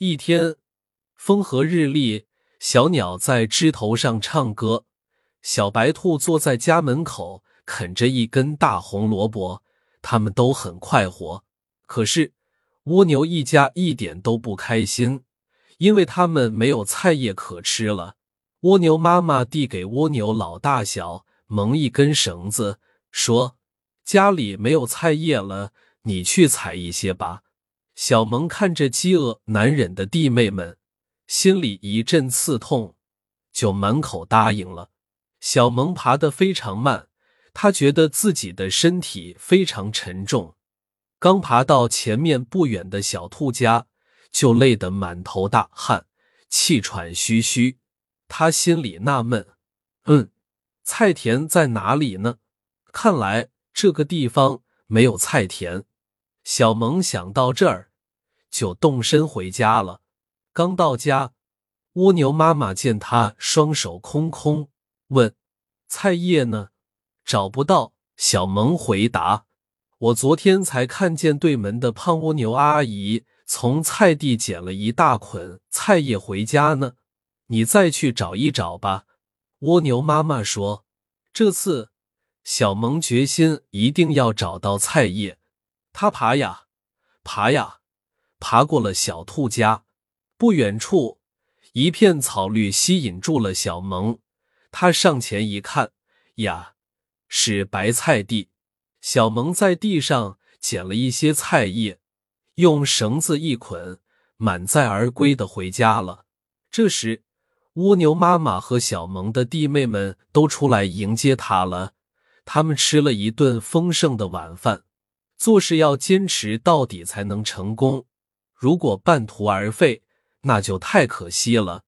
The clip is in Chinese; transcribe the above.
一天，风和日丽，小鸟在枝头上唱歌，小白兔坐在家门口啃着一根大红萝卜，他们都很快活。可是蜗牛一家一点都不开心，因为他们没有菜叶可吃了。蜗牛妈妈递给蜗牛老大小蒙一根绳子，说：“家里没有菜叶了，你去采一些吧。”小萌看着饥饿难忍的弟妹们，心里一阵刺痛，就满口答应了。小萌爬得非常慢，他觉得自己的身体非常沉重。刚爬到前面不远的小兔家，就累得满头大汗，气喘吁吁。他心里纳闷：“嗯，菜田在哪里呢？看来这个地方没有菜田。”小萌想到这儿。就动身回家了。刚到家，蜗牛妈妈见他双手空空，问：“菜叶呢？”找不到。小萌回答：“我昨天才看见对门的胖蜗牛阿姨从菜地捡了一大捆菜叶回家呢。你再去找一找吧。”蜗牛妈妈说：“这次，小萌决心一定要找到菜叶。他爬呀，爬呀。”爬过了小兔家，不远处一片草绿吸引住了小萌。他上前一看，呀，是白菜地。小萌在地上捡了一些菜叶，用绳子一捆，满载而归的回家了。这时，蜗牛妈妈和小萌的弟妹们都出来迎接他了。他们吃了一顿丰盛的晚饭。做事要坚持到底，才能成功。如果半途而废，那就太可惜了。